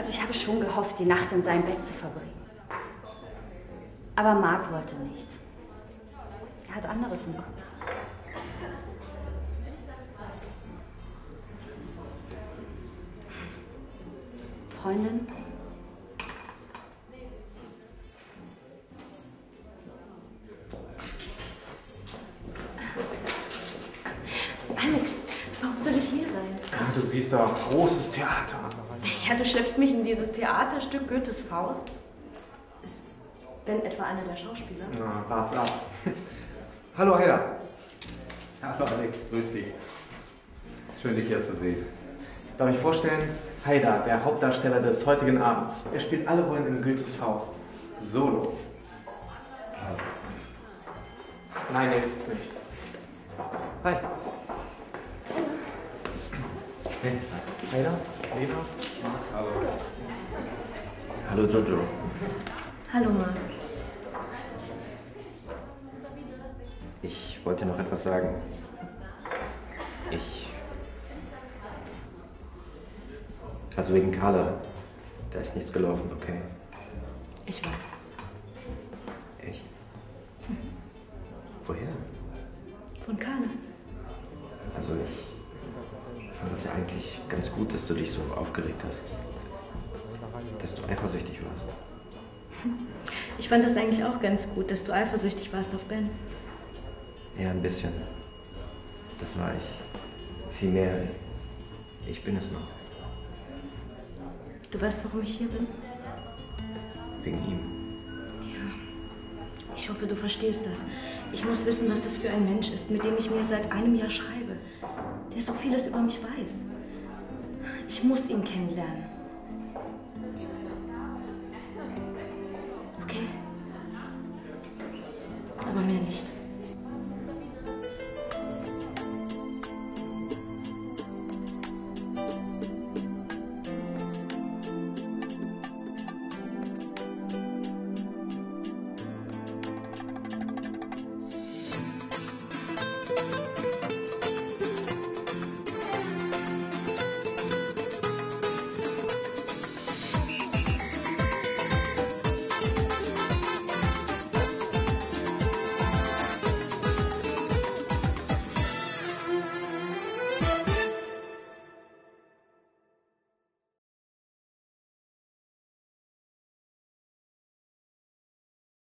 Also ich habe schon gehofft, die Nacht in seinem Bett zu verbringen. Aber Mark wollte nicht. Er hat anderes im Kopf. Freundin? Alex, warum soll ich hier sein? Ja, du siehst doch, großes Theater. Ja, du schleppst mich in dieses Theaterstück Goethes Faust. Ist Ben etwa einer der Schauspieler? Na, wart's ab. Hallo, Heider. Hallo, Alex. Grüß dich. Schön, dich hier zu sehen. Darf ich vorstellen? Heider, der Hauptdarsteller des heutigen Abends. Er spielt alle Rollen in Goethes Faust. Solo. Nein, er ist's nicht. Hi. Hey. Heider? Lena? Hallo. Hallo Jojo. Hallo, Marc. Ich wollte noch etwas sagen. Ich. Also wegen Carla. Da ist nichts gelaufen, okay? Ich weiß. Echt? Woher? Von Carla. Also ich fand es ja eigentlich ganz gut, dass du dich so aufgeregt hast. Dass du eifersüchtig warst. Ich fand das eigentlich auch ganz gut, dass du eifersüchtig warst auf Ben. Ja, ein bisschen. Das war ich. Viel mehr. Ich bin es noch. Du weißt, warum ich hier bin? Wegen ihm. Ich hoffe, du verstehst das. Ich muss wissen, was das für ein Mensch ist, mit dem ich mir seit einem Jahr schreibe. Der so vieles über mich weiß. Ich muss ihn kennenlernen. Okay? Aber mehr nicht.